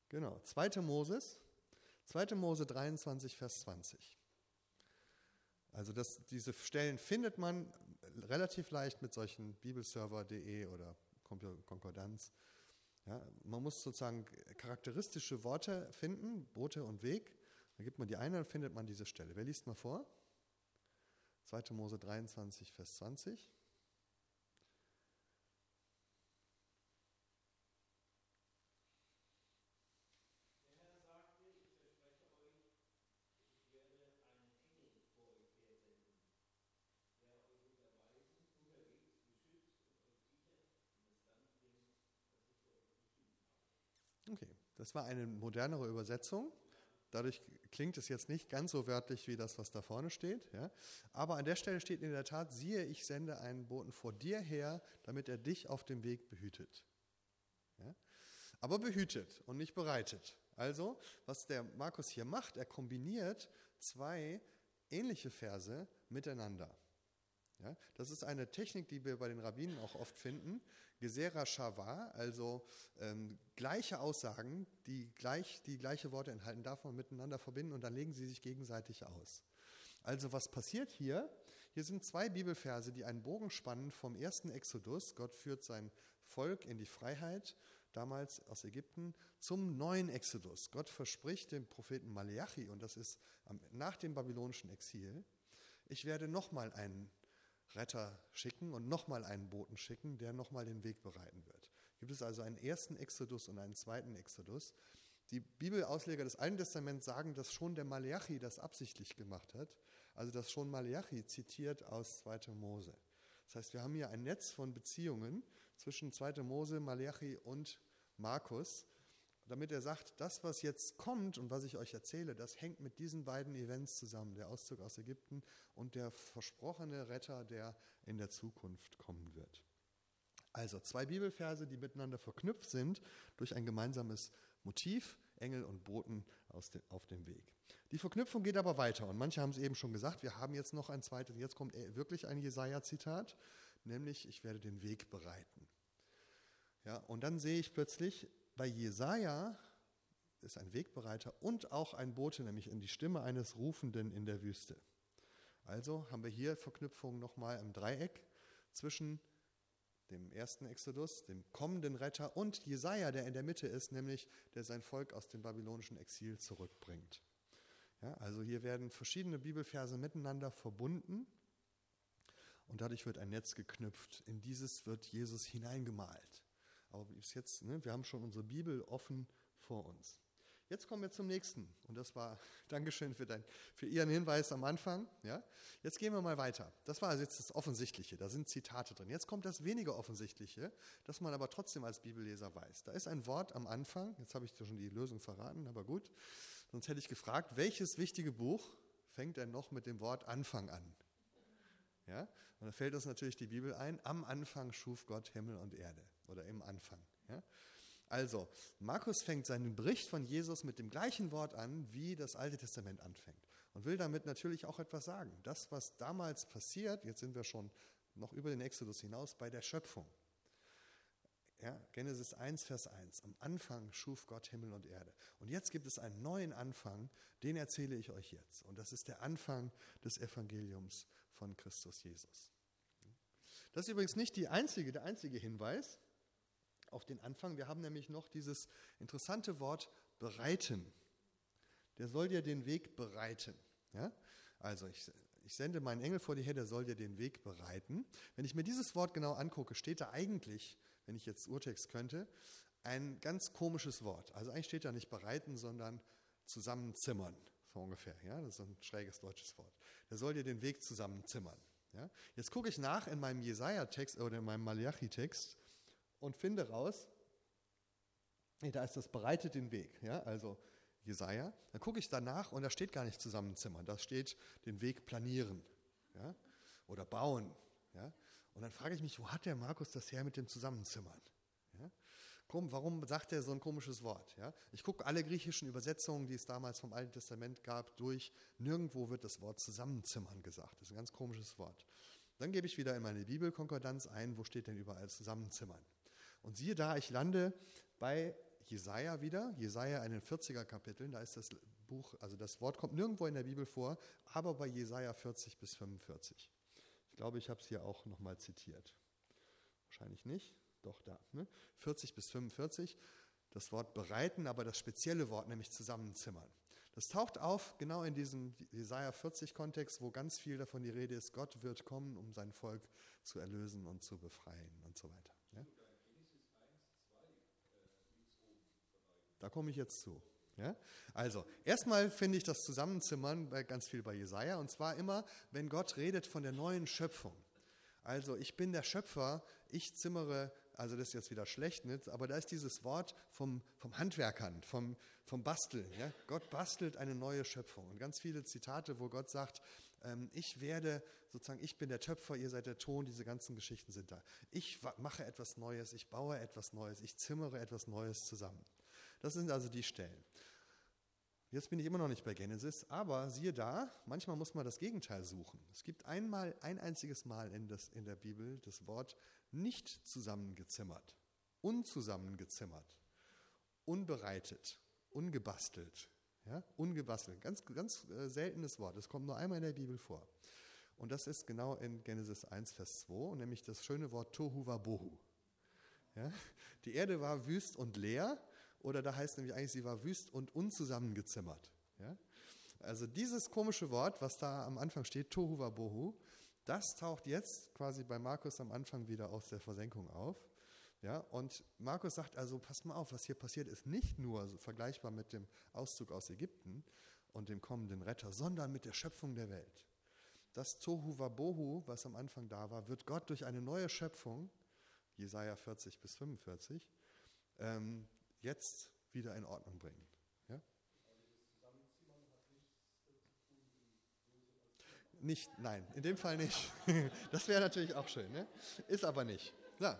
Genau, 2. Moses, 2. Mose 23, Vers 20. Also das, diese Stellen findet man relativ leicht mit solchen bibelserver.de oder Konkordanz. Ja, man muss sozusagen charakteristische Worte finden, Boote und Weg. Dann gibt man die eine, dann findet man diese Stelle. Wer liest mal vor? 2. Mose 23, Vers 20. Okay, das war eine modernere Übersetzung. Dadurch klingt es jetzt nicht ganz so wörtlich wie das, was da vorne steht. Ja? Aber an der Stelle steht in der Tat, siehe, ich sende einen Boten vor dir her, damit er dich auf dem Weg behütet. Ja? Aber behütet und nicht bereitet. Also, was der Markus hier macht, er kombiniert zwei ähnliche Verse miteinander. Ja, das ist eine Technik, die wir bei den Rabbinen auch oft finden. Gesera Shava, also ähm, gleiche Aussagen, die gleich, die gleiche Worte enthalten, darf man miteinander verbinden und dann legen sie sich gegenseitig aus. Also was passiert hier? Hier sind zwei Bibelverse, die einen Bogen spannen vom ersten Exodus. Gott führt sein Volk in die Freiheit damals aus Ägypten zum neuen Exodus. Gott verspricht dem Propheten Maleachi, und das ist nach dem babylonischen Exil, ich werde nochmal einen Retter schicken und nochmal einen Boten schicken, der nochmal den Weg bereiten wird. Gibt es also einen ersten Exodus und einen zweiten Exodus. Die Bibelausleger des Alten Testaments sagen, dass schon der Maleachi das absichtlich gemacht hat, also dass schon Maleachi zitiert aus 2. Mose. Das heißt, wir haben hier ein Netz von Beziehungen zwischen 2. Mose, Maleachi und Markus, damit er sagt, das, was jetzt kommt und was ich euch erzähle, das hängt mit diesen beiden Events zusammen, der Auszug aus Ägypten und der versprochene Retter, der in der Zukunft kommen wird. Also zwei Bibelverse, die miteinander verknüpft sind durch ein gemeinsames Motiv, Engel und Boten dem, auf dem Weg. Die Verknüpfung geht aber weiter und manche haben es eben schon gesagt, wir haben jetzt noch ein zweites, jetzt kommt wirklich ein Jesaja-Zitat, nämlich ich werde den Weg bereiten. Ja, und dann sehe ich plötzlich, bei Jesaja ist ein Wegbereiter und auch ein Bote, nämlich in die Stimme eines Rufenden in der Wüste. Also haben wir hier Verknüpfungen nochmal im Dreieck zwischen dem ersten Exodus, dem kommenden Retter und Jesaja, der in der Mitte ist, nämlich der sein Volk aus dem babylonischen Exil zurückbringt. Ja, also hier werden verschiedene Bibelverse miteinander verbunden und dadurch wird ein Netz geknüpft. In dieses wird Jesus hineingemalt. Aber bis jetzt, ne, wir haben schon unsere Bibel offen vor uns. Jetzt kommen wir zum nächsten. Und das war, Dankeschön für, dein, für Ihren Hinweis am Anfang. Ja? Jetzt gehen wir mal weiter. Das war also jetzt das Offensichtliche. Da sind Zitate drin. Jetzt kommt das weniger Offensichtliche, das man aber trotzdem als Bibelleser weiß. Da ist ein Wort am Anfang. Jetzt habe ich dir schon die Lösung verraten, aber gut. Sonst hätte ich gefragt, welches wichtige Buch fängt denn noch mit dem Wort Anfang an? Ja? Und da fällt uns natürlich die Bibel ein. Am Anfang schuf Gott Himmel und Erde. Oder im Anfang. Ja? Also, Markus fängt seinen Bericht von Jesus mit dem gleichen Wort an, wie das Alte Testament anfängt. Und will damit natürlich auch etwas sagen. Das, was damals passiert, jetzt sind wir schon noch über den Exodus hinaus, bei der Schöpfung. Ja, Genesis 1, Vers 1. Am Anfang schuf Gott Himmel und Erde. Und jetzt gibt es einen neuen Anfang, den erzähle ich euch jetzt. Und das ist der Anfang des Evangeliums von Christus Jesus. Das ist übrigens nicht einzige, der einzige Hinweis auf den Anfang. Wir haben nämlich noch dieses interessante Wort bereiten. Der soll dir den Weg bereiten. Ja? Also ich, ich sende meinen Engel vor dir her, der soll dir den Weg bereiten. Wenn ich mir dieses Wort genau angucke, steht da eigentlich, wenn ich jetzt Urtext könnte, ein ganz komisches Wort. Also eigentlich steht da nicht bereiten, sondern zusammenzimmern, so ungefähr. Ja? Das ist ein schräges deutsches Wort. Der soll dir den Weg zusammenzimmern. Ja? Jetzt gucke ich nach in meinem Jesaja-Text oder in meinem Malachi-Text und finde raus, da ist das bereitet den Weg, ja, also Jesaja. Dann gucke ich danach und da steht gar nicht zusammenzimmern, da steht den Weg planieren, ja, oder bauen, ja. Und dann frage ich mich, wo hat der Markus das her mit dem Zusammenzimmern? Ja? Komm, warum sagt er so ein komisches Wort? Ja? Ich gucke alle griechischen Übersetzungen, die es damals vom Alten Testament gab, durch. Nirgendwo wird das Wort Zusammenzimmern gesagt. Das ist ein ganz komisches Wort. Dann gebe ich wieder in meine Bibelkonkordanz ein, wo steht denn überall Zusammenzimmern? Und siehe da, ich lande bei Jesaja wieder, Jesaja in den 40er Kapiteln, da ist das Buch, also das Wort kommt nirgendwo in der Bibel vor, aber bei Jesaja 40 bis 45. Ich glaube, ich habe es hier auch nochmal zitiert. Wahrscheinlich nicht, doch da. Ne? 40 bis 45, das Wort bereiten, aber das spezielle Wort, nämlich zusammenzimmern. Das taucht auf genau in diesem Jesaja 40 Kontext, wo ganz viel davon die Rede ist, Gott wird kommen, um sein Volk zu erlösen und zu befreien und so weiter. Ja? Da komme ich jetzt zu. Ja? Also, erstmal finde ich das Zusammenzimmern bei, ganz viel bei Jesaja und zwar immer, wenn Gott redet von der neuen Schöpfung. Also, ich bin der Schöpfer, ich zimmere, also das ist jetzt wieder schlecht, nicht? aber da ist dieses Wort vom, vom Handwerkern, vom, vom Basteln. Ja? Gott bastelt eine neue Schöpfung. Und ganz viele Zitate, wo Gott sagt, ähm, ich werde sozusagen, ich bin der Töpfer, ihr seid der Ton, diese ganzen Geschichten sind da. Ich mache etwas Neues, ich baue etwas Neues, ich zimmere etwas Neues zusammen. Das sind also die Stellen. Jetzt bin ich immer noch nicht bei Genesis, aber siehe da, manchmal muss man das Gegenteil suchen. Es gibt einmal, ein einziges Mal in, das, in der Bibel das Wort nicht zusammengezimmert, unzusammengezimmert, unbereitet, ungebastelt. Ja, ungebastelt, ganz, ganz äh, seltenes Wort. Es kommt nur einmal in der Bibel vor. Und das ist genau in Genesis 1, Vers 2, nämlich das schöne Wort Tohu Wabohu. Ja? Die Erde war wüst und leer, oder da heißt nämlich eigentlich, sie war wüst und unzusammengezimmert. Ja? Also dieses komische Wort, was da am Anfang steht, Tohu Wabohu, das taucht jetzt quasi bei Markus am Anfang wieder aus der Versenkung auf. Ja, und Markus sagt also, pass mal auf, was hier passiert ist nicht nur so vergleichbar mit dem Auszug aus Ägypten und dem kommenden Retter, sondern mit der Schöpfung der Welt. Das Tohu Wabohu, was am Anfang da war, wird Gott durch eine neue Schöpfung, Jesaja 40 bis 45, ähm, jetzt wieder in Ordnung bringen. Ja? Nicht, nein, in dem Fall nicht. Das wäre natürlich auch schön, ne? ist aber nicht. Ja.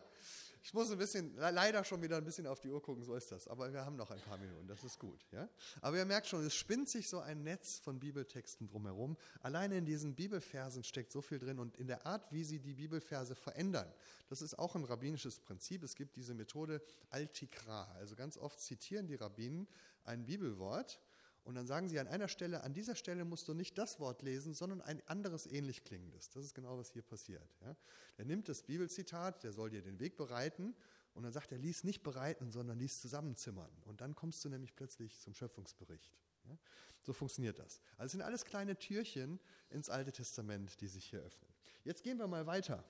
Ich muss ein bisschen, leider schon wieder ein bisschen auf die Uhr gucken, so ist das. Aber wir haben noch ein paar Minuten, das ist gut. Ja? Aber ihr merkt schon, es spinnt sich so ein Netz von Bibeltexten drumherum. Alleine in diesen Bibelversen steckt so viel drin und in der Art, wie sie die Bibelverse verändern. Das ist auch ein rabbinisches Prinzip. Es gibt diese Methode Altikra. Also ganz oft zitieren die Rabbinen ein Bibelwort und dann sagen sie an einer Stelle, an dieser Stelle musst du nicht das Wort lesen, sondern ein anderes ähnlich klingendes. Das ist genau, was hier passiert. Ja. Er nimmt das Bibelzitat, der soll dir den Weg bereiten, und dann sagt er, lies nicht bereiten, sondern lies zusammenzimmern. Und dann kommst du nämlich plötzlich zum Schöpfungsbericht. Ja. So funktioniert das. Also es sind alles kleine Türchen ins Alte Testament, die sich hier öffnen. Jetzt gehen wir mal weiter.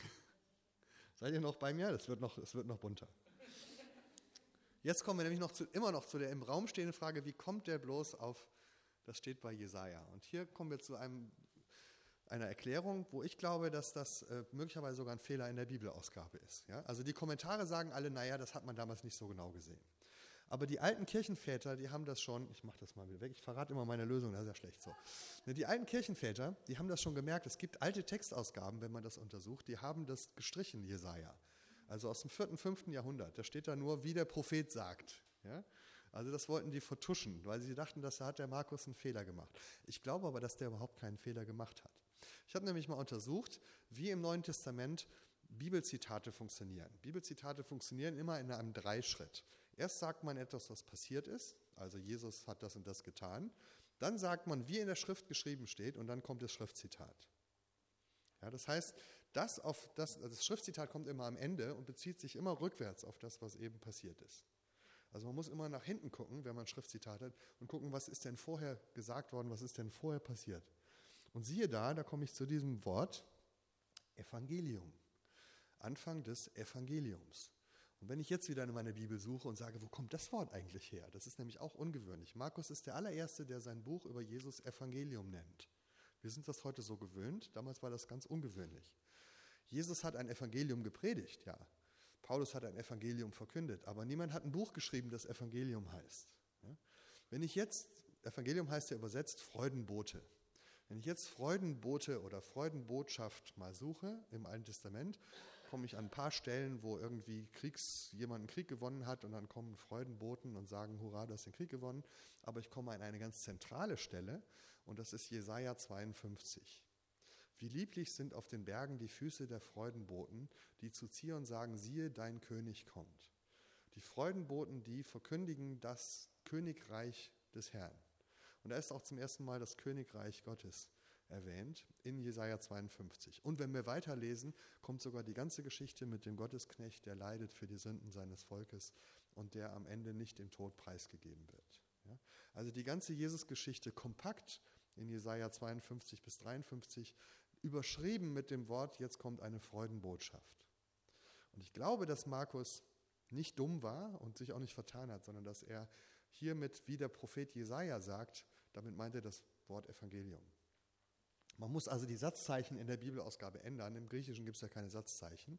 Seid ihr noch bei mir? Es wird noch, es wird noch bunter. Jetzt kommen wir nämlich noch zu, immer noch zu der im Raum stehenden Frage, wie kommt der bloß auf, das steht bei Jesaja. Und hier kommen wir zu einem, einer Erklärung, wo ich glaube, dass das äh, möglicherweise sogar ein Fehler in der Bibelausgabe ist. Ja? Also die Kommentare sagen alle, naja, das hat man damals nicht so genau gesehen. Aber die alten Kirchenväter, die haben das schon, ich mache das mal wieder weg, ich verrate immer meine Lösung, das ist ja schlecht so. Ne, die alten Kirchenväter, die haben das schon gemerkt, es gibt alte Textausgaben, wenn man das untersucht, die haben das gestrichen, Jesaja also aus dem 4., 5. Jahrhundert. Da steht da nur, wie der Prophet sagt. Ja? Also das wollten die vertuschen, weil sie dachten, dass da hat der Markus einen Fehler gemacht. Ich glaube aber, dass der überhaupt keinen Fehler gemacht hat. Ich habe nämlich mal untersucht, wie im Neuen Testament Bibelzitate funktionieren. Bibelzitate funktionieren immer in einem Dreischritt. Erst sagt man etwas, was passiert ist, also Jesus hat das und das getan. Dann sagt man, wie in der Schrift geschrieben steht, und dann kommt das Schriftzitat. Ja, das heißt, das, auf das, also das Schriftzitat kommt immer am Ende und bezieht sich immer rückwärts auf das, was eben passiert ist. Also man muss immer nach hinten gucken, wenn man ein Schriftzitat hat, und gucken, was ist denn vorher gesagt worden, was ist denn vorher passiert. Und siehe da, da komme ich zu diesem Wort Evangelium. Anfang des Evangeliums. Und wenn ich jetzt wieder in meine Bibel suche und sage, wo kommt das Wort eigentlich her? Das ist nämlich auch ungewöhnlich. Markus ist der allererste, der sein Buch über Jesus Evangelium nennt. Wir sind das heute so gewöhnt, damals war das ganz ungewöhnlich. Jesus hat ein Evangelium gepredigt, ja. Paulus hat ein Evangelium verkündet, aber niemand hat ein Buch geschrieben, das Evangelium heißt. Ja? Wenn ich jetzt, Evangelium heißt ja übersetzt Freudenbote. Wenn ich jetzt Freudenbote oder Freudenbotschaft mal suche im Alten Testament, komme ich an ein paar Stellen, wo irgendwie Kriegs, jemand einen Krieg gewonnen hat und dann kommen Freudenboten und sagen, hurra, du hast den Krieg gewonnen. Aber ich komme an eine ganz zentrale Stelle und das ist Jesaja 52. Wie lieblich sind auf den Bergen die Füße der Freudenboten, die zu Zion sagen, siehe, dein König kommt. Die Freudenboten, die verkündigen das Königreich des Herrn. Und da ist auch zum ersten Mal das Königreich Gottes erwähnt in Jesaja 52. Und wenn wir weiterlesen, kommt sogar die ganze Geschichte mit dem Gottesknecht, der leidet für die Sünden seines Volkes und der am Ende nicht dem Tod preisgegeben wird. Ja? Also die ganze Jesus-Geschichte kompakt in Jesaja 52 bis 53 überschrieben mit dem Wort, jetzt kommt eine Freudenbotschaft. Und ich glaube, dass Markus nicht dumm war und sich auch nicht vertan hat, sondern dass er hiermit, wie der Prophet Jesaja sagt, damit meint er das Wort Evangelium. Man muss also die Satzzeichen in der Bibelausgabe ändern. Im Griechischen gibt es ja keine Satzzeichen.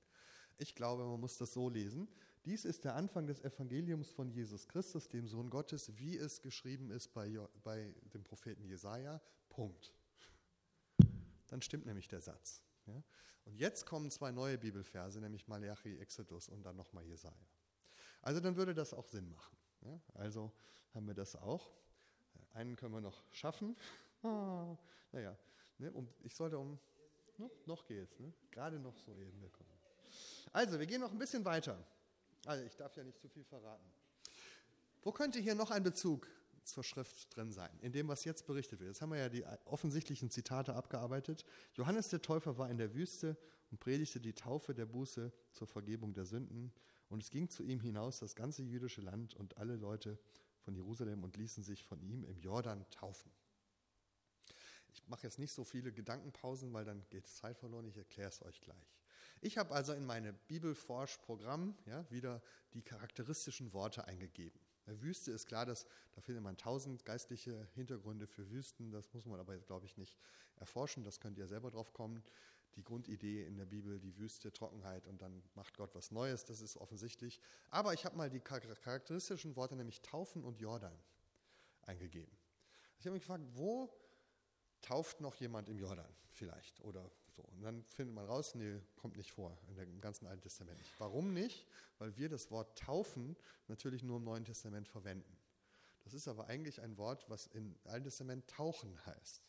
Ich glaube, man muss das so lesen. Dies ist der Anfang des Evangeliums von Jesus Christus, dem Sohn Gottes, wie es geschrieben ist bei, bei dem Propheten Jesaja. Punkt dann stimmt nämlich der Satz. Ja? Und jetzt kommen zwei neue Bibelverse, nämlich Malachi, Exodus und dann nochmal Jesaja. Also dann würde das auch Sinn machen. Ja? Also haben wir das auch. Einen können wir noch schaffen. Ah, naja, ne, um, ich sollte um. No, noch geht's, ne? gerade noch so eben bekommen. Also, wir gehen noch ein bisschen weiter. Also, ich darf ja nicht zu viel verraten. Wo könnte hier noch ein Bezug zur Schrift drin sein, in dem, was jetzt berichtet wird. Jetzt haben wir ja die offensichtlichen Zitate abgearbeitet. Johannes der Täufer war in der Wüste und predigte die Taufe der Buße zur Vergebung der Sünden. Und es ging zu ihm hinaus das ganze jüdische Land und alle Leute von Jerusalem und ließen sich von ihm im Jordan taufen. Ich mache jetzt nicht so viele Gedankenpausen, weil dann geht Zeit verloren. Ich erkläre es euch gleich. Ich habe also in meine Bibelforsch-Programm ja, wieder die charakteristischen Worte eingegeben. Bei Wüste ist klar, dass da findet man tausend geistliche Hintergründe für Wüsten. Das muss man aber, glaube ich, nicht erforschen. Das könnt ihr selber drauf kommen. Die Grundidee in der Bibel, die Wüste, Trockenheit und dann macht Gott was Neues, das ist offensichtlich. Aber ich habe mal die charakteristischen Worte, nämlich Taufen und Jordan, eingegeben. Ich habe mich gefragt, wo tauft noch jemand im Jordan vielleicht oder so. Und dann findet man raus, nee, kommt nicht vor in dem ganzen Alten Testament. Warum nicht? Weil wir das Wort taufen natürlich nur im Neuen Testament verwenden. Das ist aber eigentlich ein Wort, was im Alten Testament tauchen heißt.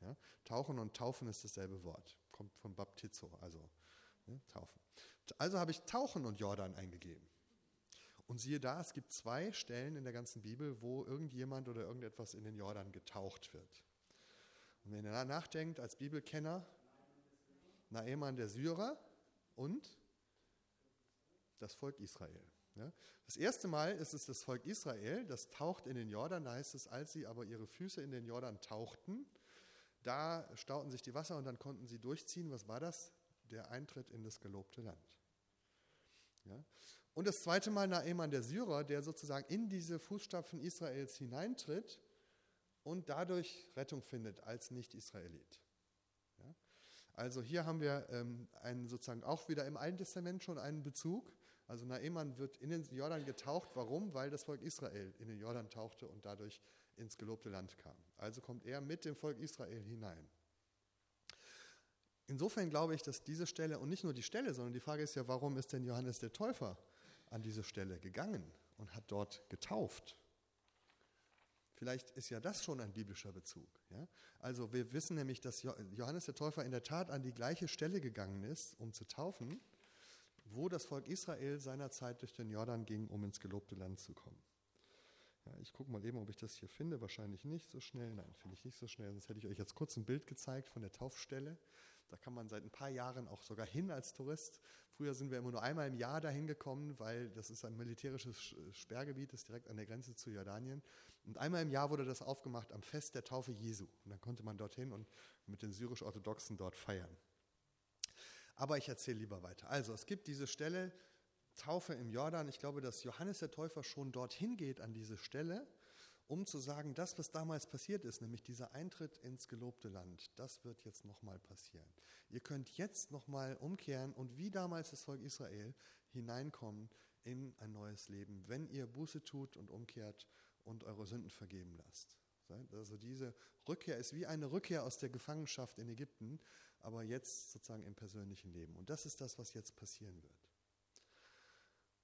Ja? Tauchen und taufen ist dasselbe Wort. Kommt von Baptizo, also ne, taufen. Also habe ich Tauchen und Jordan eingegeben. Und siehe da, es gibt zwei Stellen in der ganzen Bibel, wo irgendjemand oder irgendetwas in den Jordan getaucht wird. Und wenn ihr nachdenkt als Bibelkenner, Naeman der Syrer und das Volk Israel. Das erste Mal ist es das Volk Israel, das taucht in den Jordan. Da heißt es, als sie aber ihre Füße in den Jordan tauchten, da stauten sich die Wasser und dann konnten sie durchziehen. Was war das? Der Eintritt in das gelobte Land. Und das zweite Mal Naeman der Syrer, der sozusagen in diese Fußstapfen Israels hineintritt und dadurch Rettung findet als Nicht-Israelit. Also hier haben wir ähm, einen, sozusagen auch wieder im Alten Testament schon einen Bezug. Also Naeman wird in den Jordan getaucht. Warum? Weil das Volk Israel in den Jordan tauchte und dadurch ins gelobte Land kam. Also kommt er mit dem Volk Israel hinein. Insofern glaube ich, dass diese Stelle, und nicht nur die Stelle, sondern die Frage ist ja, warum ist denn Johannes der Täufer an diese Stelle gegangen und hat dort getauft? Vielleicht ist ja das schon ein biblischer Bezug. Ja? Also wir wissen nämlich, dass Johannes der Täufer in der Tat an die gleiche Stelle gegangen ist, um zu taufen, wo das Volk Israel seinerzeit durch den Jordan ging, um ins gelobte Land zu kommen. Ja, ich gucke mal eben, ob ich das hier finde. Wahrscheinlich nicht so schnell. Nein, finde ich nicht so schnell. Sonst hätte ich euch jetzt kurz ein Bild gezeigt von der Taufstelle. Da kann man seit ein paar Jahren auch sogar hin als Tourist. Früher sind wir immer nur einmal im Jahr dahin gekommen, weil das ist ein militärisches Sperrgebiet, das ist direkt an der Grenze zu Jordanien. Und einmal im Jahr wurde das aufgemacht am Fest der Taufe Jesu. Und dann konnte man dorthin und mit den syrisch-orthodoxen dort feiern. Aber ich erzähle lieber weiter. Also es gibt diese Stelle, Taufe im Jordan. Ich glaube, dass Johannes der Täufer schon dorthin geht an diese Stelle um zu sagen, das, was damals passiert ist, nämlich dieser Eintritt ins gelobte Land, das wird jetzt nochmal passieren. Ihr könnt jetzt nochmal umkehren und wie damals das Volk Israel hineinkommen in ein neues Leben, wenn ihr Buße tut und umkehrt und eure Sünden vergeben lasst. Also diese Rückkehr ist wie eine Rückkehr aus der Gefangenschaft in Ägypten, aber jetzt sozusagen im persönlichen Leben. Und das ist das, was jetzt passieren wird.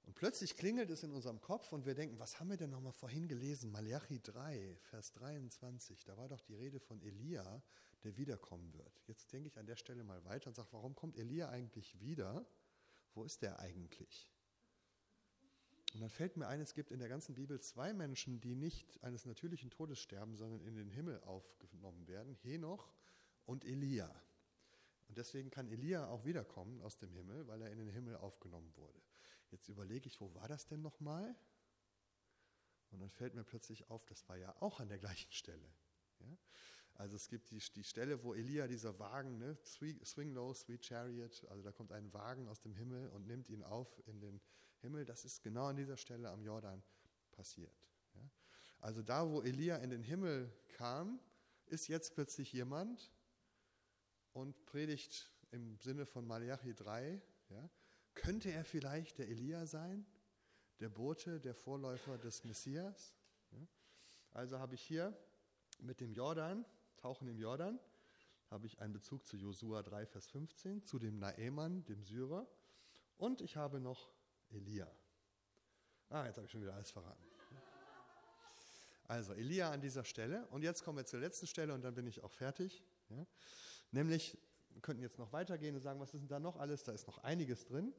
Und plötzlich klingelt es in unserem Kopf und wir denken, was haben wir denn nochmal vorhin gelesen? Malachi 3, Vers 23, da war doch die Rede von Elia, der wiederkommen wird. Jetzt denke ich an der Stelle mal weiter und sage, warum kommt Elia eigentlich wieder? Wo ist der eigentlich? Und dann fällt mir ein, es gibt in der ganzen Bibel zwei Menschen, die nicht eines natürlichen Todes sterben, sondern in den Himmel aufgenommen werden, Henoch und Elia. Und deswegen kann Elia auch wiederkommen aus dem Himmel, weil er in den Himmel aufgenommen wurde. Jetzt überlege ich, wo war das denn nochmal? Und dann fällt mir plötzlich auf, das war ja auch an der gleichen Stelle. Ja? Also es gibt die, die Stelle, wo Elia dieser Wagen, ne, Swing Low, Sweet Chariot, also da kommt ein Wagen aus dem Himmel und nimmt ihn auf in den Himmel. Das ist genau an dieser Stelle am Jordan passiert. Ja? Also da, wo Elia in den Himmel kam, ist jetzt plötzlich jemand und predigt im Sinne von Malachi 3, ja, könnte er vielleicht der Elia sein, der Bote, der Vorläufer des Messias? Also habe ich hier mit dem Jordan, Tauchen im Jordan, habe ich einen Bezug zu Josua 3, Vers 15, zu dem Naeman, dem Syrer, und ich habe noch Elia. Ah, jetzt habe ich schon wieder alles verraten. Also Elia an dieser Stelle. Und jetzt kommen wir zur letzten Stelle und dann bin ich auch fertig. Ja? Nämlich könnten jetzt noch weitergehen und sagen, was ist denn da noch alles? Da ist noch einiges drin.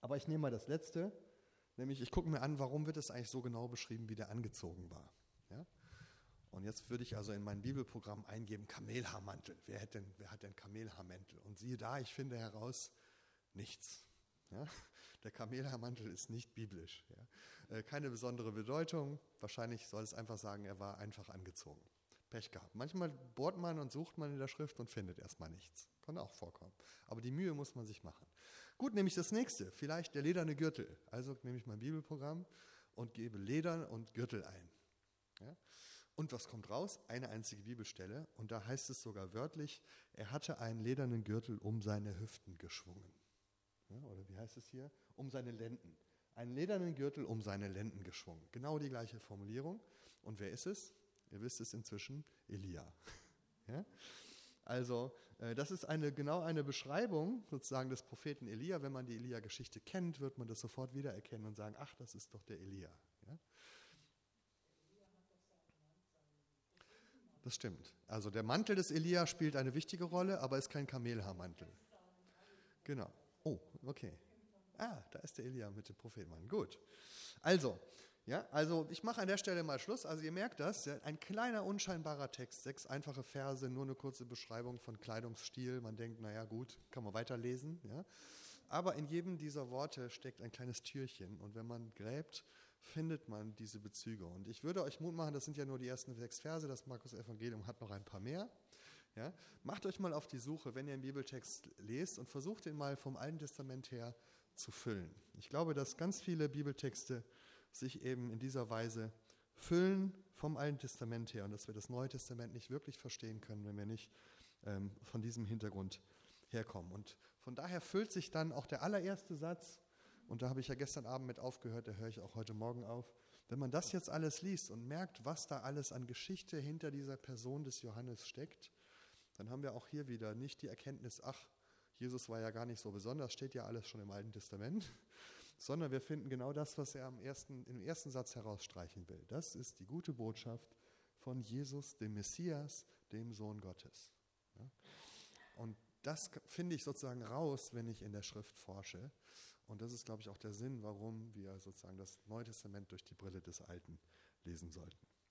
Aber ich nehme mal das letzte, nämlich ich gucke mir an, warum wird es eigentlich so genau beschrieben, wie der angezogen war. Ja? Und jetzt würde ich also in mein Bibelprogramm eingeben Kamelhaarmantel. Wer, hat denn, wer hat denn Kamelhaarmäntel? Und siehe da, ich finde heraus nichts. Ja? Der Kamelhaarmantel ist nicht biblisch. Ja? Äh, keine besondere Bedeutung. Wahrscheinlich soll es einfach sagen, er war einfach angezogen. Pech gehabt. Manchmal bohrt man und sucht man in der Schrift und findet erstmal nichts. Kann auch vorkommen. Aber die Mühe muss man sich machen. Gut, nehme ich das nächste. Vielleicht der lederne Gürtel. Also nehme ich mein Bibelprogramm und gebe Ledern und Gürtel ein. Ja? Und was kommt raus? Eine einzige Bibelstelle. Und da heißt es sogar wörtlich, er hatte einen ledernen Gürtel um seine Hüften geschwungen. Ja, oder wie heißt es hier? Um seine Lenden. Einen ledernen Gürtel um seine Lenden geschwungen. Genau die gleiche Formulierung. Und wer ist es? Ihr wisst es inzwischen, Elia. Ja? Also äh, das ist eine, genau eine Beschreibung sozusagen des Propheten Elia. Wenn man die Elia-Geschichte kennt, wird man das sofort wiedererkennen und sagen, ach, das ist doch der Elia. Ja? Das stimmt. Also der Mantel des Elia spielt eine wichtige Rolle, aber ist kein Kamelhaarmantel. Genau. Oh, okay. Ah, da ist der Elia mit dem Prophetmann. Gut. Also, ja, also ich mache an der Stelle mal Schluss. Also ihr merkt das, ein kleiner unscheinbarer Text, sechs einfache Verse, nur eine kurze Beschreibung von Kleidungsstil. Man denkt, naja gut, kann man weiterlesen. Ja. Aber in jedem dieser Worte steckt ein kleines Türchen und wenn man gräbt, findet man diese Bezüge. Und ich würde euch Mut machen, das sind ja nur die ersten sechs Verse, das Markus-Evangelium hat noch ein paar mehr. Ja. Macht euch mal auf die Suche, wenn ihr einen Bibeltext lest und versucht ihn mal vom Alten Testament her zu füllen. Ich glaube, dass ganz viele Bibeltexte sich eben in dieser Weise füllen vom Alten Testament her und dass wir das Neue Testament nicht wirklich verstehen können, wenn wir nicht ähm, von diesem Hintergrund herkommen. Und von daher füllt sich dann auch der allererste Satz, und da habe ich ja gestern Abend mit aufgehört, da höre ich auch heute Morgen auf. Wenn man das jetzt alles liest und merkt, was da alles an Geschichte hinter dieser Person des Johannes steckt, dann haben wir auch hier wieder nicht die Erkenntnis, ach, Jesus war ja gar nicht so besonders, steht ja alles schon im Alten Testament, sondern wir finden genau das, was er am ersten, im ersten Satz herausstreichen will. Das ist die gute Botschaft von Jesus, dem Messias, dem Sohn Gottes. Ja? Und das finde ich sozusagen raus, wenn ich in der Schrift forsche. Und das ist, glaube ich, auch der Sinn, warum wir sozusagen das Neue Testament durch die Brille des Alten lesen sollten.